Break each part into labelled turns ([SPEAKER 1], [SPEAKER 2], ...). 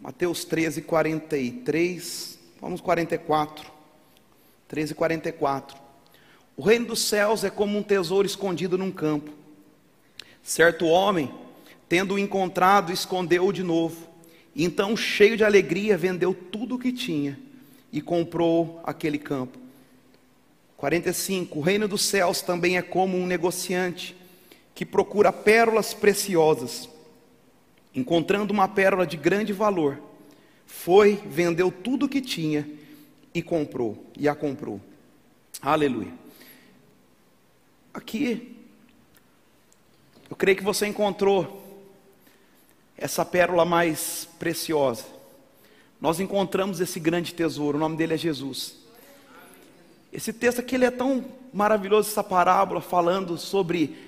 [SPEAKER 1] Mateus 13, 43, vamos 44. 13, 44. O reino dos céus é como um tesouro escondido num campo. Certo homem, tendo-o encontrado, escondeu-o de novo. Então, cheio de alegria, vendeu tudo o que tinha e comprou aquele campo. 45. O reino dos céus também é como um negociante que procura pérolas preciosas. Encontrando uma pérola de grande valor, foi, vendeu tudo o que tinha e comprou, e a comprou. Aleluia. Aqui, eu creio que você encontrou essa pérola mais preciosa. Nós encontramos esse grande tesouro, o nome dele é Jesus. Esse texto aqui ele é tão maravilhoso, essa parábola, falando sobre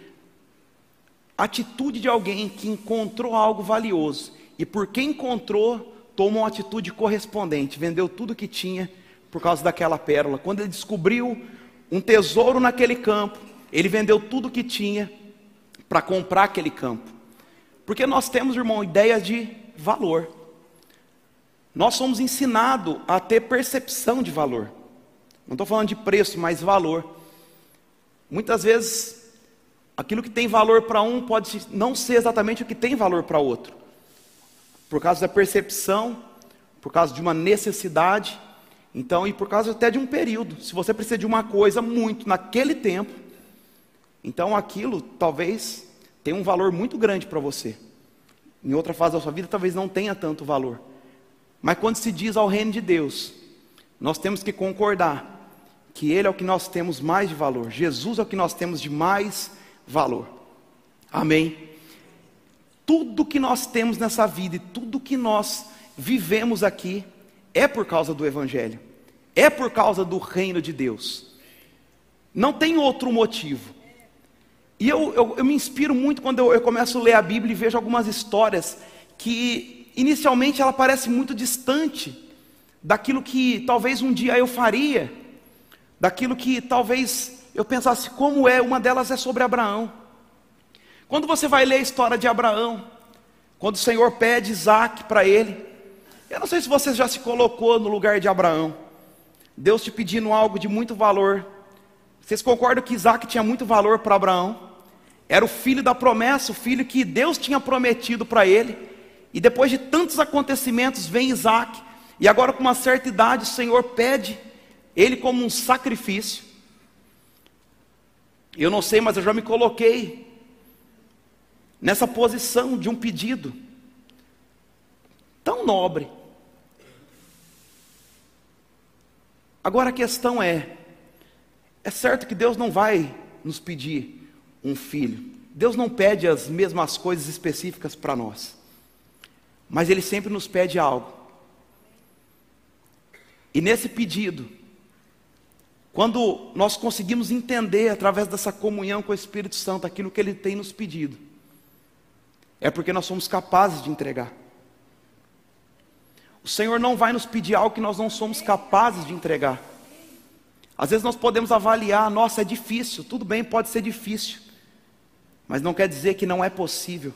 [SPEAKER 1] atitude de alguém que encontrou algo valioso e porque encontrou, tomou uma atitude correspondente, vendeu tudo que tinha por causa daquela pérola. Quando ele descobriu um tesouro naquele campo, ele vendeu tudo que tinha para comprar aquele campo. Porque nós temos, irmão, ideia de valor. Nós somos ensinados a ter percepção de valor. Não estou falando de preço, mas valor. Muitas vezes, aquilo que tem valor para um pode não ser exatamente o que tem valor para outro. Por causa da percepção, por causa de uma necessidade, então, e por causa até de um período. Se você precisa de uma coisa muito naquele tempo, então aquilo talvez tenha um valor muito grande para você. Em outra fase da sua vida, talvez não tenha tanto valor. Mas quando se diz ao reino de Deus, nós temos que concordar que Ele é o que nós temos mais de valor, Jesus é o que nós temos de mais valor. Amém? Tudo que nós temos nessa vida e tudo que nós vivemos aqui é por causa do Evangelho, é por causa do reino de Deus. Não tem outro motivo. E eu, eu, eu me inspiro muito quando eu, eu começo a ler a Bíblia e vejo algumas histórias que inicialmente ela parece muito distante daquilo que talvez um dia eu faria, daquilo que talvez eu pensasse como é, uma delas é sobre Abraão. Quando você vai ler a história de Abraão, quando o Senhor pede Isaac para ele, eu não sei se você já se colocou no lugar de Abraão. Deus te pedindo algo de muito valor. Vocês concordam que Isaac tinha muito valor para Abraão? Era o filho da promessa, o filho que Deus tinha prometido para ele. E depois de tantos acontecimentos, vem Isaac. E agora, com uma certa idade, o Senhor pede ele como um sacrifício. Eu não sei, mas eu já me coloquei nessa posição de um pedido tão nobre. Agora a questão é: é certo que Deus não vai nos pedir um filho. Deus não pede as mesmas coisas específicas para nós. Mas Ele sempre nos pede algo. E nesse pedido, quando nós conseguimos entender através dessa comunhão com o Espírito Santo aquilo que Ele tem nos pedido, é porque nós somos capazes de entregar. O Senhor não vai nos pedir algo que nós não somos capazes de entregar. Às vezes nós podemos avaliar, nossa, é difícil, tudo bem, pode ser difícil, mas não quer dizer que não é possível.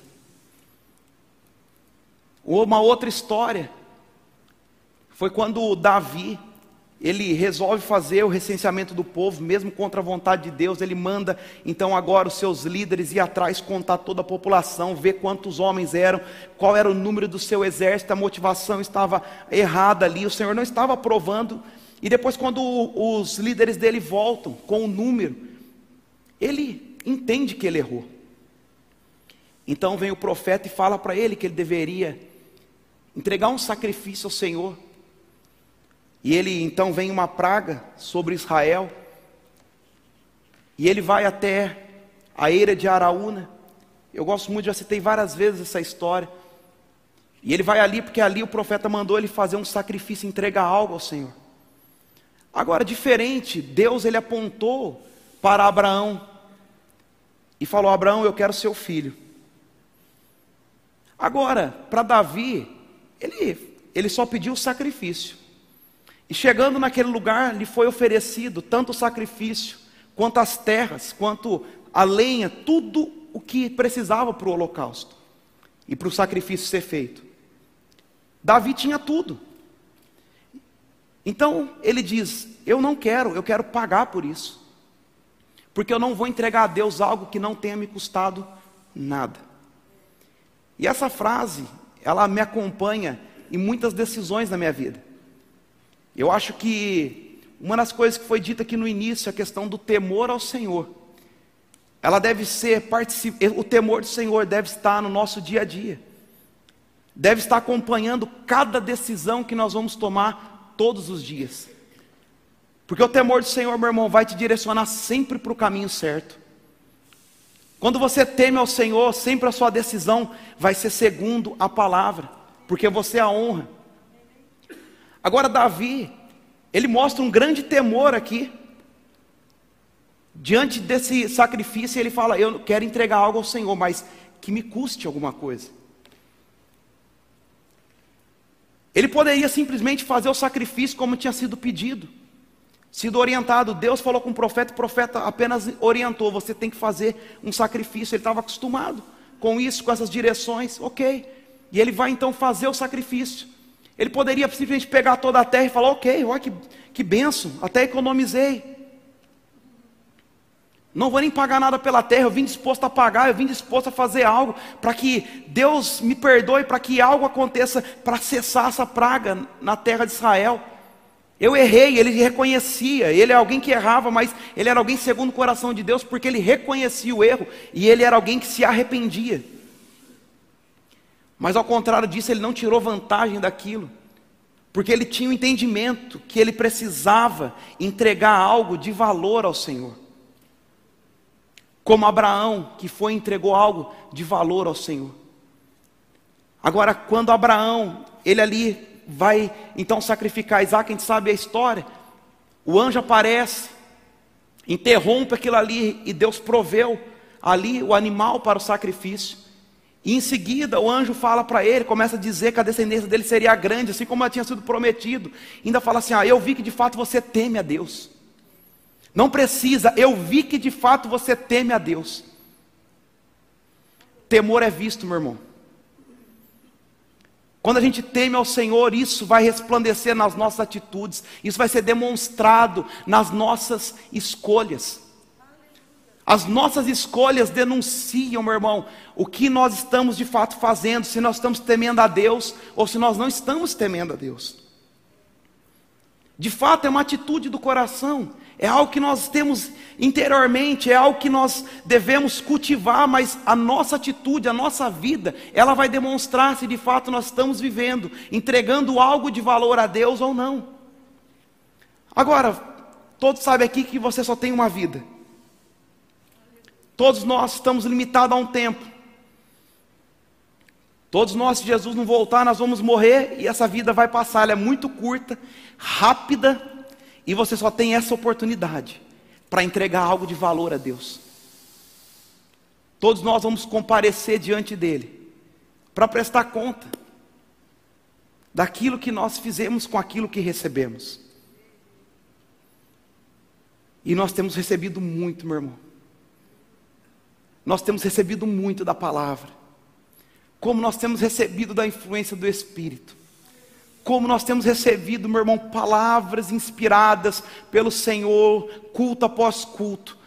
[SPEAKER 1] Uma outra história foi quando Davi ele resolve fazer o recenseamento do povo, mesmo contra a vontade de Deus, ele manda então agora os seus líderes ir atrás, contar toda a população, ver quantos homens eram, qual era o número do seu exército, a motivação estava errada ali, o Senhor não estava aprovando. E depois, quando os líderes dele voltam com o número, ele entende que ele errou. Então vem o profeta e fala para ele que ele deveria entregar um sacrifício ao Senhor. E ele então vem uma praga sobre Israel. E ele vai até a eira de Araúna. Eu gosto muito, já citei várias vezes essa história. E ele vai ali porque ali o profeta mandou ele fazer um sacrifício, entregar algo ao Senhor. Agora, diferente, Deus ele apontou para Abraão e falou: Abraão, eu quero seu filho. Agora, para Davi, ele, ele só pediu o sacrifício. E chegando naquele lugar, lhe foi oferecido tanto o sacrifício, quanto as terras, quanto a lenha, tudo o que precisava para o holocausto e para o sacrifício ser feito. Davi tinha tudo. Então ele diz: Eu não quero, eu quero pagar por isso. Porque eu não vou entregar a Deus algo que não tenha me custado nada. E essa frase, ela me acompanha em muitas decisões da minha vida. Eu acho que uma das coisas que foi dita aqui no início, a questão do temor ao Senhor, ela deve ser, o temor do Senhor deve estar no nosso dia a dia, deve estar acompanhando cada decisão que nós vamos tomar todos os dias, porque o temor do Senhor, meu irmão, vai te direcionar sempre para o caminho certo. Quando você teme ao Senhor, sempre a sua decisão vai ser segundo a palavra, porque você a honra. Agora, Davi, ele mostra um grande temor aqui. Diante desse sacrifício, ele fala: Eu quero entregar algo ao Senhor, mas que me custe alguma coisa. Ele poderia simplesmente fazer o sacrifício como tinha sido pedido, sido orientado. Deus falou com o profeta, o profeta apenas orientou: você tem que fazer um sacrifício. Ele estava acostumado com isso, com essas direções, ok. E ele vai então fazer o sacrifício. Ele poderia simplesmente pegar toda a terra e falar: Ok, olha que, que benção, até economizei. Não vou nem pagar nada pela terra, eu vim disposto a pagar, eu vim disposto a fazer algo para que Deus me perdoe, para que algo aconteça para cessar essa praga na terra de Israel. Eu errei, ele reconhecia, ele é alguém que errava, mas ele era alguém segundo o coração de Deus, porque ele reconhecia o erro e ele era alguém que se arrependia. Mas ao contrário disso, ele não tirou vantagem daquilo, porque ele tinha o entendimento que ele precisava entregar algo de valor ao Senhor. Como Abraão, que foi e entregou algo de valor ao Senhor. Agora, quando Abraão, ele ali vai então sacrificar Isaac, a gente sabe a história. O anjo aparece, interrompe aquilo ali e Deus proveu ali o animal para o sacrifício. E em seguida o anjo fala para ele, começa a dizer que a descendência dele seria grande, assim como tinha sido prometido. Ainda fala assim: Ah, eu vi que de fato você teme a Deus. Não precisa, eu vi que de fato você teme a Deus. Temor é visto, meu irmão. Quando a gente teme ao Senhor, isso vai resplandecer nas nossas atitudes, isso vai ser demonstrado nas nossas escolhas. As nossas escolhas denunciam, meu irmão, o que nós estamos de fato fazendo, se nós estamos temendo a Deus ou se nós não estamos temendo a Deus. De fato, é uma atitude do coração, é algo que nós temos interiormente, é algo que nós devemos cultivar, mas a nossa atitude, a nossa vida, ela vai demonstrar se de fato nós estamos vivendo, entregando algo de valor a Deus ou não. Agora, todos sabem aqui que você só tem uma vida. Todos nós estamos limitados a um tempo. Todos nós, se Jesus não voltar, nós vamos morrer e essa vida vai passar. Ela é muito curta, rápida, e você só tem essa oportunidade para entregar algo de valor a Deus. Todos nós vamos comparecer diante dele para prestar conta daquilo que nós fizemos com aquilo que recebemos. E nós temos recebido muito, meu irmão nós temos recebido muito da palavra, como nós temos recebido da influência do Espírito, como nós temos recebido, meu irmão, palavras inspiradas pelo Senhor, culto após culto,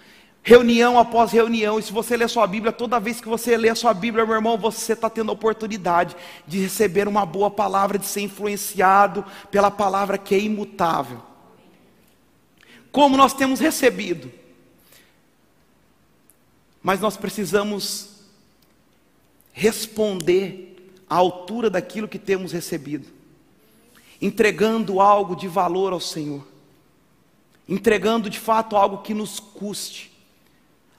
[SPEAKER 1] reunião após reunião. E se você lê sua Bíblia, toda vez que você lê a sua Bíblia, meu irmão, você está tendo a oportunidade de receber uma boa palavra, de ser influenciado pela palavra que é imutável. Como nós temos recebido mas nós precisamos responder à altura daquilo que temos recebido, entregando algo de valor ao Senhor, entregando de fato algo que nos custe.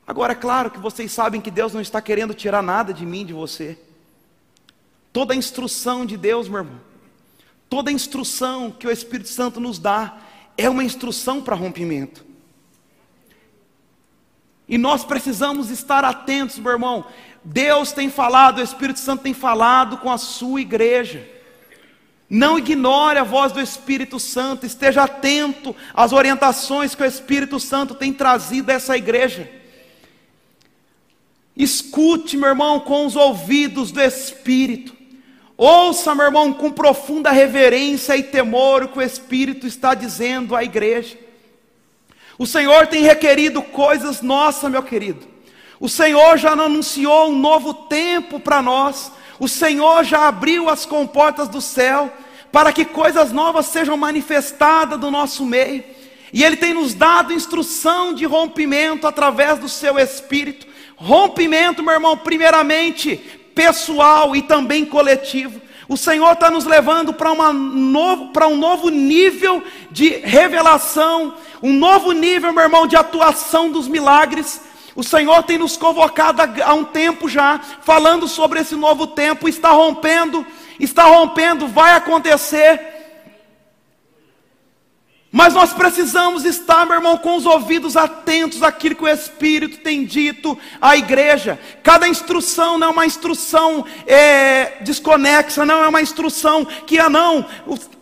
[SPEAKER 1] Agora, é claro que vocês sabem que Deus não está querendo tirar nada de mim, de você. Toda a instrução de Deus, meu irmão, toda a instrução que o Espírito Santo nos dá, é uma instrução para rompimento. E nós precisamos estar atentos, meu irmão. Deus tem falado, o Espírito Santo tem falado com a sua igreja. Não ignore a voz do Espírito Santo, esteja atento às orientações que o Espírito Santo tem trazido a essa igreja. Escute, meu irmão, com os ouvidos do Espírito. Ouça, meu irmão, com profunda reverência e temor o que o Espírito está dizendo à igreja. O Senhor tem requerido coisas nossas, meu querido. O Senhor já anunciou um novo tempo para nós. O Senhor já abriu as comportas do céu para que coisas novas sejam manifestadas do nosso meio. E Ele tem nos dado instrução de rompimento através do Seu Espírito. Rompimento, meu irmão, primeiramente pessoal e também coletivo. O Senhor está nos levando para novo, um novo nível de revelação, um novo nível, meu irmão, de atuação dos milagres. O Senhor tem nos convocado há um tempo já, falando sobre esse novo tempo, está rompendo, está rompendo, vai acontecer. Mas nós precisamos estar, meu irmão, com os ouvidos atentos àquilo que o Espírito tem dito à igreja. Cada instrução não é uma instrução é, desconexa, não é uma instrução que, ah, não,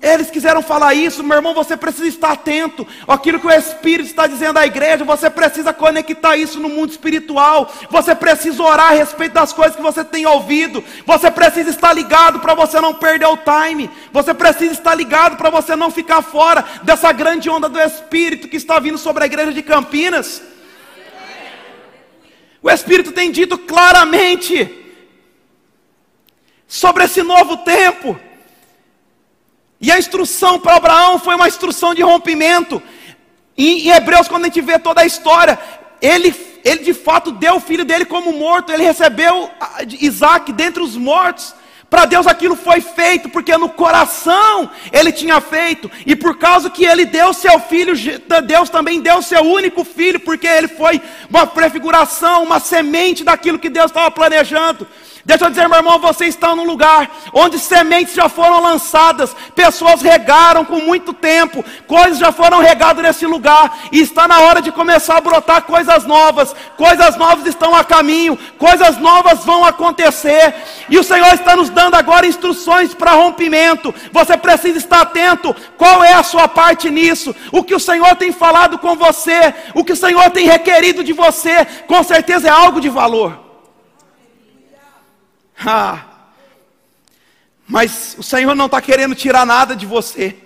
[SPEAKER 1] eles quiseram falar isso, meu irmão, você precisa estar atento àquilo que o Espírito está dizendo à igreja. Você precisa conectar isso no mundo espiritual. Você precisa orar a respeito das coisas que você tem ouvido. Você precisa estar ligado para você não perder o time. Você precisa estar ligado para você não ficar fora dessa grande onda do Espírito que está vindo sobre a igreja de Campinas. O Espírito tem dito claramente sobre esse novo tempo. E a instrução para Abraão foi uma instrução de rompimento. Em, em Hebreus, quando a gente vê toda a história, ele, ele de fato deu o filho dele como morto, ele recebeu Isaac dentre os mortos. Para Deus aquilo foi feito, porque no coração ele tinha feito, e por causa que ele deu seu filho, Deus também deu seu único filho, porque ele foi uma prefiguração, uma semente daquilo que Deus estava planejando. Deixa eu dizer, meu irmão, você está num lugar onde sementes já foram lançadas, pessoas regaram com muito tempo, coisas já foram regadas nesse lugar, e está na hora de começar a brotar coisas novas, coisas novas estão a caminho, coisas novas vão acontecer, e o Senhor está nos dando agora instruções para rompimento. Você precisa estar atento, qual é a sua parte nisso, o que o Senhor tem falado com você, o que o Senhor tem requerido de você, com certeza é algo de valor. Ah, mas o Senhor não está querendo tirar nada de você,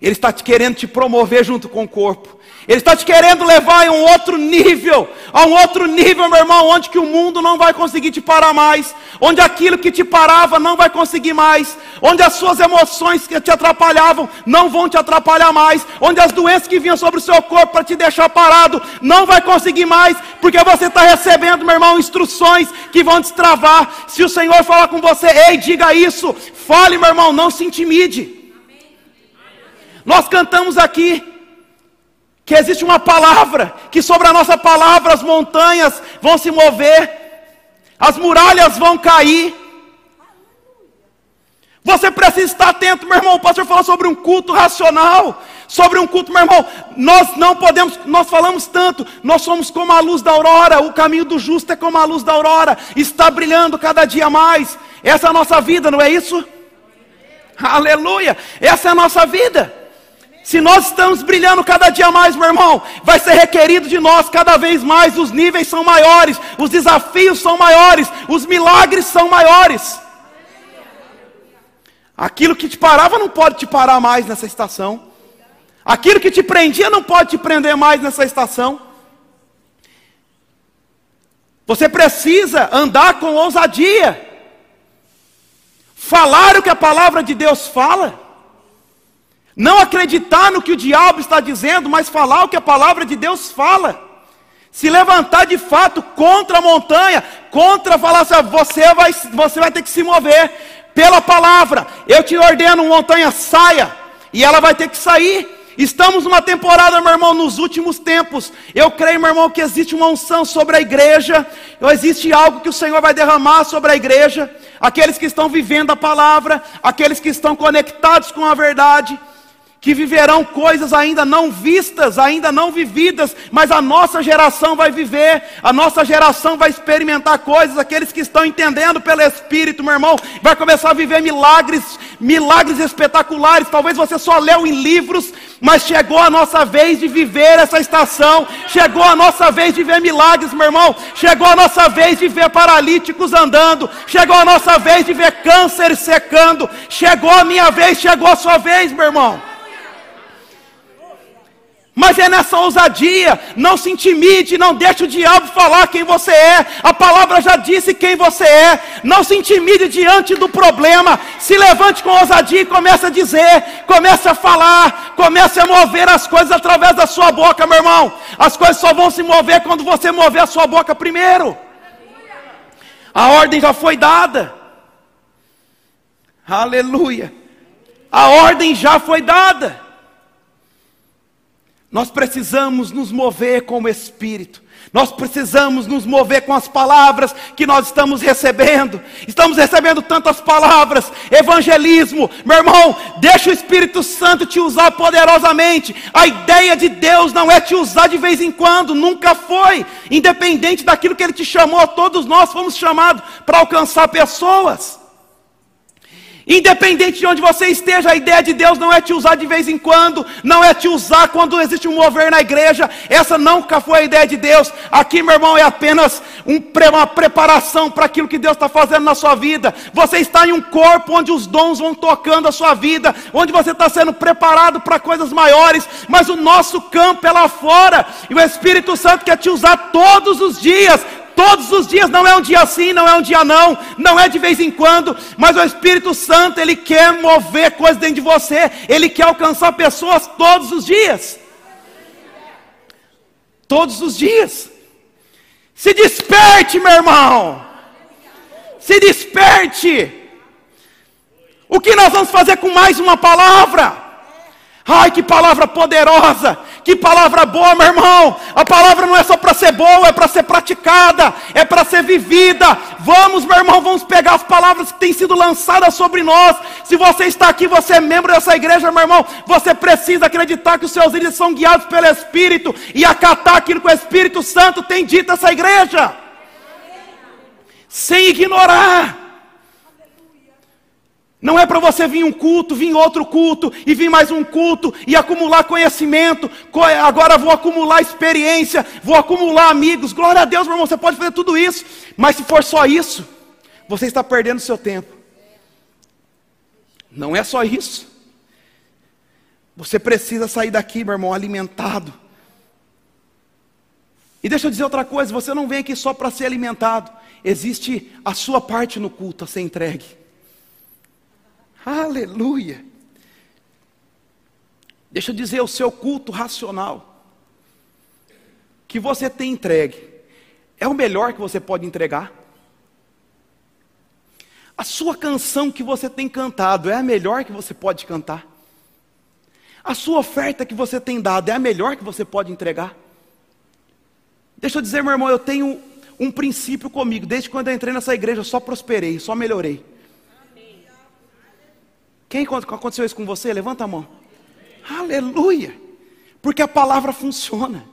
[SPEAKER 1] Ele está querendo te promover junto com o corpo. Ele está te querendo levar a um outro nível, a um outro nível, meu irmão, onde que o mundo não vai conseguir te parar mais, onde aquilo que te parava não vai conseguir mais, onde as suas emoções que te atrapalhavam não vão te atrapalhar mais, onde as doenças que vinham sobre o seu corpo para te deixar parado não vai conseguir mais, porque você está recebendo, meu irmão, instruções que vão destravar. Se o Senhor falar com você, ei, diga isso, fale, meu irmão, não se intimide. Nós cantamos aqui que existe uma palavra, que sobre a nossa palavra as montanhas vão se mover, as muralhas vão cair. Você precisa estar atento, meu irmão. O pastor falou sobre um culto racional, sobre um culto, meu irmão. Nós não podemos, nós falamos tanto, nós somos como a luz da aurora, o caminho do justo é como a luz da aurora, está brilhando cada dia mais. Essa é a nossa vida, não é isso? Aleluia! Essa é a nossa vida. Se nós estamos brilhando cada dia mais, meu irmão, vai ser requerido de nós cada vez mais, os níveis são maiores, os desafios são maiores, os milagres são maiores. Aquilo que te parava não pode te parar mais nessa estação. Aquilo que te prendia não pode te prender mais nessa estação. Você precisa andar com ousadia. Falar o que a palavra de Deus fala. Não acreditar no que o diabo está dizendo, mas falar o que a palavra de Deus fala. Se levantar de fato contra a montanha, contra falar assim, você vai, você vai ter que se mover pela palavra. Eu te ordeno, montanha, saia, e ela vai ter que sair. Estamos numa temporada, meu irmão, nos últimos tempos. Eu creio, meu irmão, que existe uma unção sobre a igreja. Existe algo que o Senhor vai derramar sobre a igreja. Aqueles que estão vivendo a palavra, aqueles que estão conectados com a verdade que viverão coisas ainda não vistas, ainda não vividas, mas a nossa geração vai viver, a nossa geração vai experimentar coisas, aqueles que estão entendendo pelo Espírito, meu irmão, vai começar a viver milagres milagres espetaculares. Talvez você só leu em livros, mas chegou a nossa vez de viver essa estação. Chegou a nossa vez de ver milagres, meu irmão. Chegou a nossa vez de ver paralíticos andando. Chegou a nossa vez de ver câncer secando. Chegou a minha vez, chegou a sua vez, meu irmão. Mas é nessa ousadia, não se intimide, não deixe o diabo falar quem você é. A palavra já disse quem você é. Não se intimide diante do problema. Se levante com ousadia e comece a dizer, comece a falar, comece a mover as coisas através da sua boca, meu irmão. As coisas só vão se mover quando você mover a sua boca primeiro. A ordem já foi dada. Aleluia. A ordem já foi dada. Nós precisamos nos mover com o Espírito. Nós precisamos nos mover com as palavras que nós estamos recebendo. Estamos recebendo tantas palavras, evangelismo. Meu irmão, deixa o Espírito Santo te usar poderosamente. A ideia de Deus não é te usar de vez em quando, nunca foi. Independente daquilo que Ele te chamou, todos nós fomos chamados para alcançar pessoas. Independente de onde você esteja, a ideia de Deus não é te usar de vez em quando, não é te usar quando existe um mover na igreja, essa nunca foi a ideia de Deus. Aqui, meu irmão, é apenas um, uma preparação para aquilo que Deus está fazendo na sua vida. Você está em um corpo onde os dons vão tocando a sua vida, onde você está sendo preparado para coisas maiores, mas o nosso campo é lá fora, e o Espírito Santo quer te usar todos os dias, todos os dias, não é um dia sim, não é um dia não, não é de vez em quando, mas o Espírito Santo, ele quer mover coisas dentro de você, ele quer alcançar pessoas todos os dias. Todos os dias. Se desperte, meu irmão. Se desperte. O que nós vamos fazer com mais uma palavra? Ai, que palavra poderosa, que palavra boa, meu irmão. A palavra não é só para ser boa, é para ser praticada, é para ser vivida. Vamos, meu irmão, vamos pegar as palavras que têm sido lançadas sobre nós. Se você está aqui, você é membro dessa igreja, meu irmão, você precisa acreditar que os seus líderes são guiados pelo Espírito e acatar aquilo que o Espírito Santo tem dito a essa igreja, sem ignorar. Não é para você vir um culto, vir outro culto, e vir mais um culto, e acumular conhecimento. Agora vou acumular experiência, vou acumular amigos. Glória a Deus, meu irmão, você pode fazer tudo isso. Mas se for só isso, você está perdendo seu tempo. Não é só isso. Você precisa sair daqui, meu irmão, alimentado. E deixa eu dizer outra coisa: você não vem aqui só para ser alimentado. Existe a sua parte no culto a ser entregue. Aleluia. Deixa eu dizer, o seu culto racional que você tem entregue é o melhor que você pode entregar? A sua canção que você tem cantado é a melhor que você pode cantar? A sua oferta que você tem dado é a melhor que você pode entregar? Deixa eu dizer, meu irmão, eu tenho um princípio comigo. Desde quando eu entrei nessa igreja, eu só prosperei, só melhorei. Quem aconteceu isso com você? Levanta a mão. Aleluia. Porque a palavra funciona.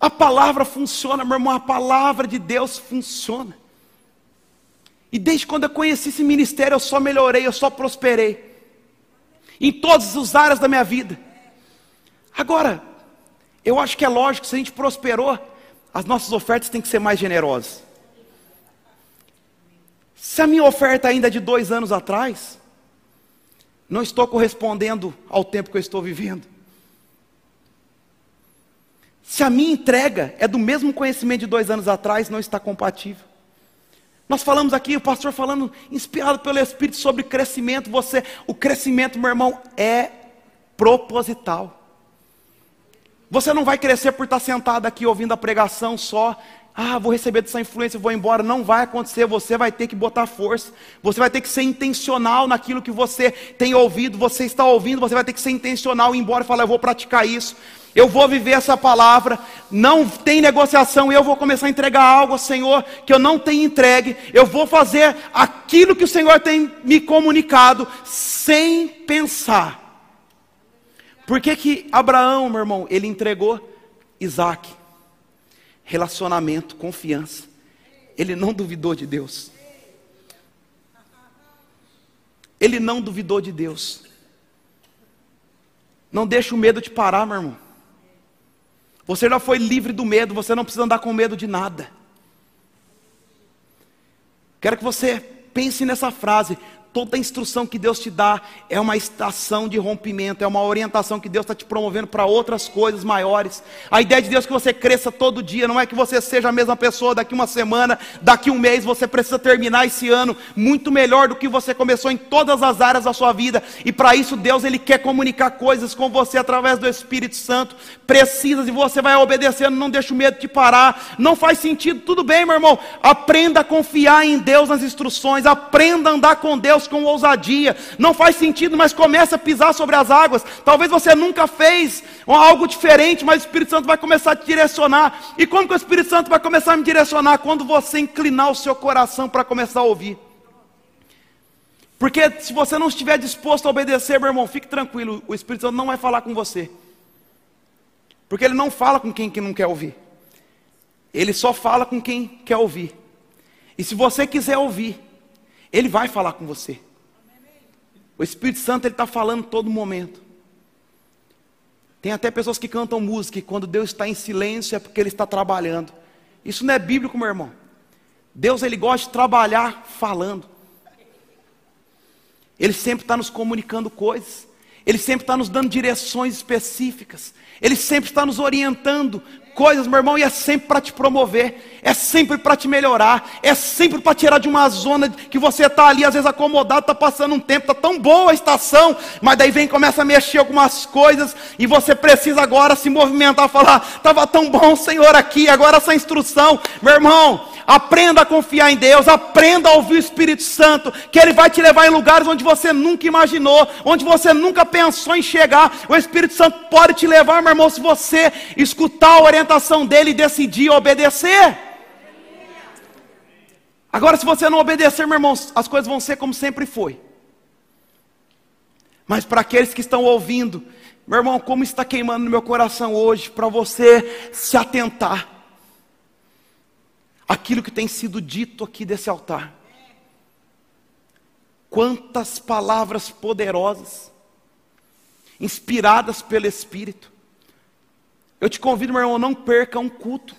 [SPEAKER 1] A palavra funciona, meu irmão, a palavra de Deus funciona. E desde quando eu conheci esse ministério, eu só melhorei, eu só prosperei. Em todas as áreas da minha vida. Agora, eu acho que é lógico, se a gente prosperou, as nossas ofertas têm que ser mais generosas. Se a minha oferta ainda é de dois anos atrás, não estou correspondendo ao tempo que eu estou vivendo. Se a minha entrega é do mesmo conhecimento de dois anos atrás, não está compatível. Nós falamos aqui, o pastor falando, inspirado pelo Espírito, sobre crescimento. Você, o crescimento, meu irmão, é proposital. Você não vai crescer por estar sentado aqui ouvindo a pregação só ah, vou receber dessa influência, vou embora. Não vai acontecer, você vai ter que botar força. Você vai ter que ser intencional naquilo que você tem ouvido, você está ouvindo, você vai ter que ser intencional, ir embora e falar, eu vou praticar isso. Eu vou viver essa palavra, não tem negociação, eu vou começar a entregar algo ao Senhor que eu não tenho entregue. Eu vou fazer aquilo que o Senhor tem me comunicado sem pensar. Por que que Abraão, meu irmão, ele entregou Isaac? Relacionamento, confiança. Ele não duvidou de Deus. Ele não duvidou de Deus. Não deixe o medo te parar, meu irmão. Você já foi livre do medo, você não precisa andar com medo de nada. Quero que você pense nessa frase: Toda instrução que Deus te dá é uma estação de rompimento, é uma orientação que Deus está te promovendo para outras coisas maiores. A ideia de Deus é que você cresça todo dia, não é que você seja a mesma pessoa daqui uma semana, daqui um mês, você precisa terminar esse ano muito melhor do que você começou em todas as áreas da sua vida. E para isso Deus ele quer comunicar coisas com você através do Espírito Santo. Precisa e você vai obedecendo, não deixa o medo te parar. Não faz sentido, tudo bem, meu irmão. Aprenda a confiar em Deus nas instruções, aprenda a andar com Deus Deus com ousadia. Não faz sentido, mas começa a pisar sobre as águas. Talvez você nunca fez algo diferente, mas o Espírito Santo vai começar a te direcionar. E como que o Espírito Santo vai começar a me direcionar? Quando você inclinar o seu coração para começar a ouvir. Porque se você não estiver disposto a obedecer, meu irmão, fique tranquilo, o Espírito Santo não vai falar com você. Porque ele não fala com quem que não quer ouvir. Ele só fala com quem quer ouvir. E se você quiser ouvir, ele vai falar com você. O Espírito Santo ele está falando todo momento. Tem até pessoas que cantam música e quando Deus está em silêncio é porque Ele está trabalhando. Isso não é bíblico, meu irmão. Deus ele gosta de trabalhar falando. Ele sempre está nos comunicando coisas. Ele sempre está nos dando direções específicas. Ele sempre está nos orientando coisas, meu irmão, e é sempre para te promover, é sempre para te melhorar, é sempre para tirar de uma zona que você está ali, às vezes acomodado, está passando um tempo, está tão boa a estação, mas daí vem começa a mexer algumas coisas, e você precisa agora se movimentar, falar, estava tão bom, Senhor, aqui, agora essa instrução, meu irmão, Aprenda a confiar em Deus, aprenda a ouvir o Espírito Santo, que Ele vai te levar em lugares onde você nunca imaginou, onde você nunca pensou em chegar. O Espírito Santo pode te levar, meu irmão, se você escutar a orientação dele e decidir obedecer. Agora, se você não obedecer, meu irmão, as coisas vão ser como sempre foi. Mas para aqueles que estão ouvindo, meu irmão, como está queimando no meu coração hoje, para você se atentar aquilo que tem sido dito aqui desse altar. Quantas palavras poderosas, inspiradas pelo Espírito. Eu te convido, meu irmão, não perca um culto.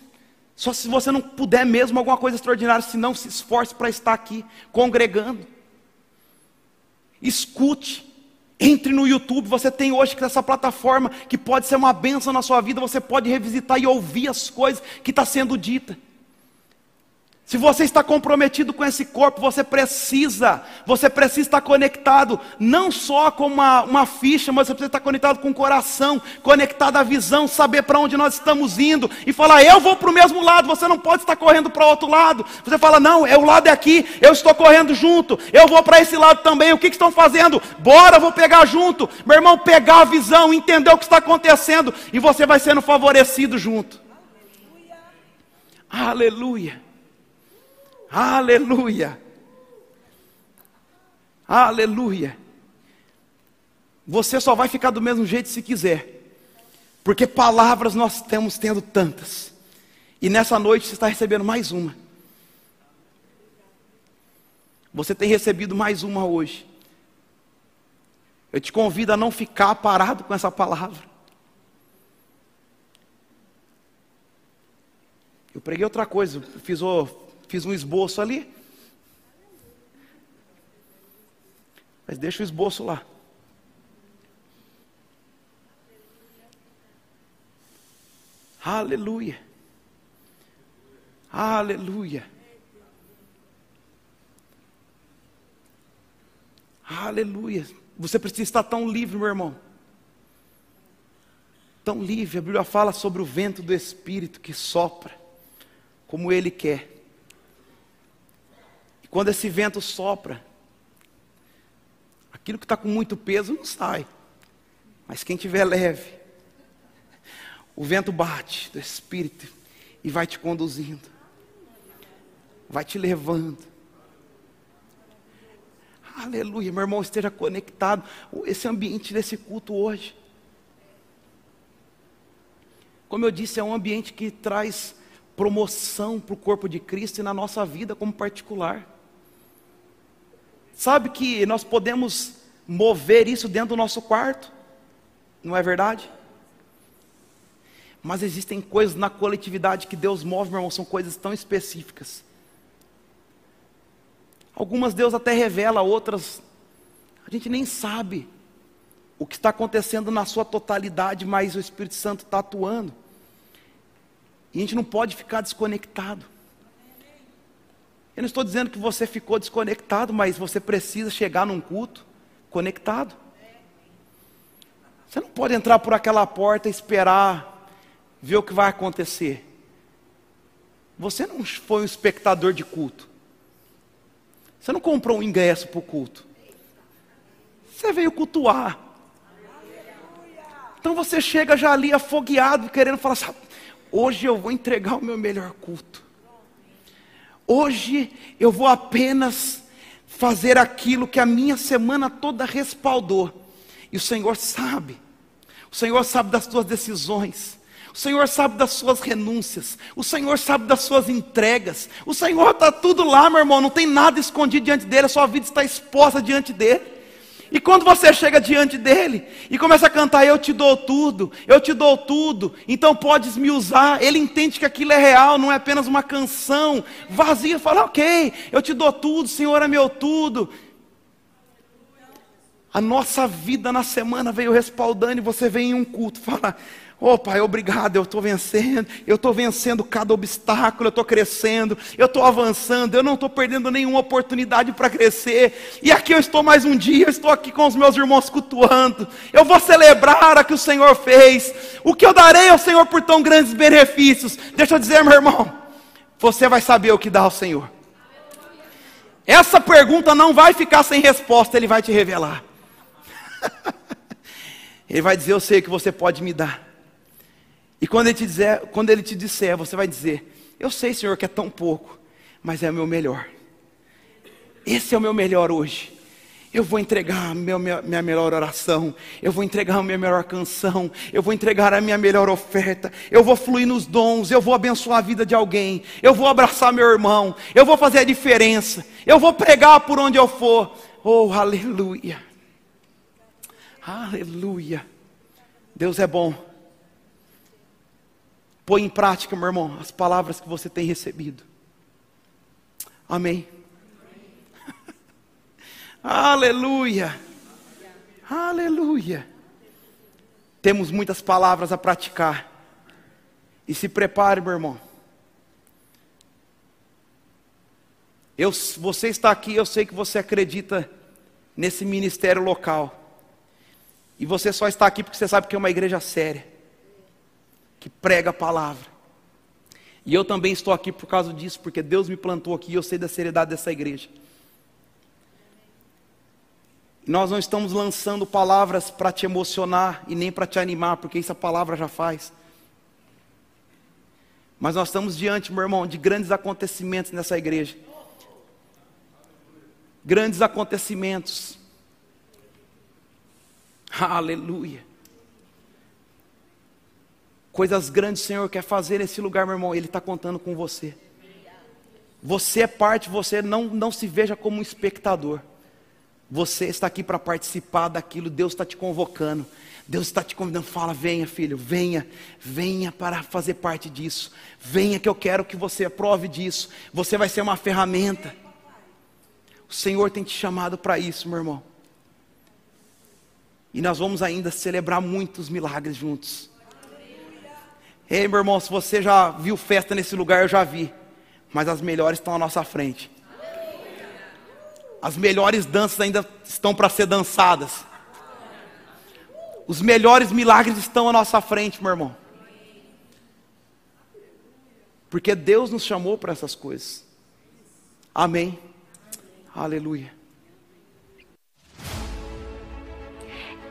[SPEAKER 1] Só se você não puder mesmo alguma coisa extraordinária, se não se esforce para estar aqui congregando. Escute. Entre no YouTube, você tem hoje essa plataforma que pode ser uma benção na sua vida, você pode revisitar e ouvir as coisas que está sendo dita. Se você está comprometido com esse corpo, você precisa, você precisa estar conectado, não só com uma, uma ficha, mas você precisa estar conectado com o coração, conectado à visão, saber para onde nós estamos indo e falar, eu vou para o mesmo lado, você não pode estar correndo para o outro lado. Você fala, não, é o lado é aqui, eu estou correndo junto, eu vou para esse lado também, o que, que estão fazendo? Bora, vou pegar junto. Meu irmão, pegar a visão, entender o que está acontecendo, e você vai sendo favorecido junto. Aleluia. Aleluia. Aleluia. Aleluia. Você só vai ficar do mesmo jeito se quiser. Porque palavras nós estamos tendo tantas. E nessa noite você está recebendo mais uma. Você tem recebido mais uma hoje. Eu te convido a não ficar parado com essa palavra. Eu preguei outra coisa, fiz o Fiz um esboço ali. Mas deixa o esboço lá. Aleluia. Aleluia. Aleluia. Você precisa estar tão livre, meu irmão. Tão livre. A Bíblia fala sobre o vento do Espírito que sopra, como Ele quer. Quando esse vento sopra, aquilo que está com muito peso não sai. Mas quem tiver leve, o vento bate do Espírito e vai te conduzindo, vai te levando. Aleluia, meu irmão, esteja conectado. Esse ambiente desse culto hoje. Como eu disse, é um ambiente que traz promoção para o corpo de Cristo e na nossa vida como particular. Sabe que nós podemos mover isso dentro do nosso quarto, não é verdade? Mas existem coisas na coletividade que Deus move, meu irmão, são coisas tão específicas. Algumas Deus até revela, outras a gente nem sabe o que está acontecendo na sua totalidade, mas o Espírito Santo está atuando. E a gente não pode ficar desconectado. Eu não estou dizendo que você ficou desconectado, mas você precisa chegar num culto conectado. Você não pode entrar por aquela porta e esperar ver o que vai acontecer. Você não foi um espectador de culto. Você não comprou um ingresso para o culto. Você veio cultuar. Então você chega já ali afogueado, querendo falar hoje eu vou entregar o meu melhor culto. Hoje eu vou apenas fazer aquilo que a minha semana toda respaldou. E o Senhor sabe. O Senhor sabe das tuas decisões. O Senhor sabe das suas renúncias. O Senhor sabe das suas entregas. O Senhor está tudo lá, meu irmão. Não tem nada escondido diante dele. A sua vida está exposta diante dele. E quando você chega diante dele e começa a cantar, eu te dou tudo, eu te dou tudo, então podes me usar. Ele entende que aquilo é real, não é apenas uma canção vazia. Fala, ok, eu te dou tudo, Senhor é meu tudo. A nossa vida na semana veio respaldando e você vem em um culto, fala, Oh Pai, obrigado, eu estou vencendo, eu estou vencendo cada obstáculo, eu estou crescendo, eu estou avançando, eu não estou perdendo nenhuma oportunidade para crescer. E aqui eu estou mais um dia, eu estou aqui com os meus irmãos cultuando. Eu vou celebrar o que o Senhor fez. O que eu darei ao Senhor por tão grandes benefícios? Deixa eu dizer, meu irmão, você vai saber o que dá ao Senhor. Essa pergunta não vai ficar sem resposta, Ele vai te revelar. Ele vai dizer: Eu sei o que você pode me dar. E quando ele te disser, quando ele te disser, você vai dizer: Eu sei, Senhor, que é tão pouco, mas é o meu melhor. Esse é o meu melhor hoje. Eu vou entregar a minha, minha melhor oração, eu vou entregar a minha melhor canção, eu vou entregar a minha melhor oferta, eu vou fluir nos dons, eu vou abençoar a vida de alguém, eu vou abraçar meu irmão, eu vou fazer a diferença, eu vou pregar por onde eu for. Oh, aleluia! Aleluia! Deus é bom. Põe em prática, meu irmão, as palavras que você tem recebido. Amém. Aleluia. Aleluia. Temos muitas palavras a praticar. E se prepare, meu irmão. Eu, você está aqui, eu sei que você acredita nesse ministério local. E você só está aqui porque você sabe que é uma igreja séria que prega a palavra. E eu também estou aqui por causa disso, porque Deus me plantou aqui e eu sei da seriedade dessa igreja. Nós não estamos lançando palavras para te emocionar e nem para te animar, porque isso a palavra já faz. Mas nós estamos diante, meu irmão, de grandes acontecimentos nessa igreja. Grandes acontecimentos. Aleluia. Coisas grandes o Senhor quer fazer nesse lugar, meu irmão. Ele está contando com você. Você é parte, você não, não se veja como um espectador. Você está aqui para participar daquilo, Deus está te convocando. Deus está te convidando, fala, venha filho, venha, venha para fazer parte disso. Venha que eu quero que você aprove disso. Você vai ser uma ferramenta. O Senhor tem te chamado para isso, meu irmão. E nós vamos ainda celebrar muitos milagres juntos. Ei, meu irmão, se você já viu festa nesse lugar, eu já vi. Mas as melhores estão à nossa frente. As melhores danças ainda estão para ser dançadas. Os melhores milagres estão à nossa frente, meu irmão. Porque Deus nos chamou para essas coisas. Amém. Aleluia.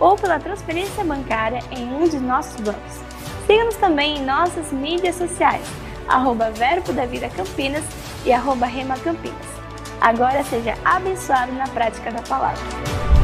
[SPEAKER 2] ou pela transferência bancária em um de nossos bancos. Siga-nos também em nossas mídias sociais, arroba Verbo da Vida Campinas e arroba Rema Campinas. Agora seja abençoado na prática da palavra.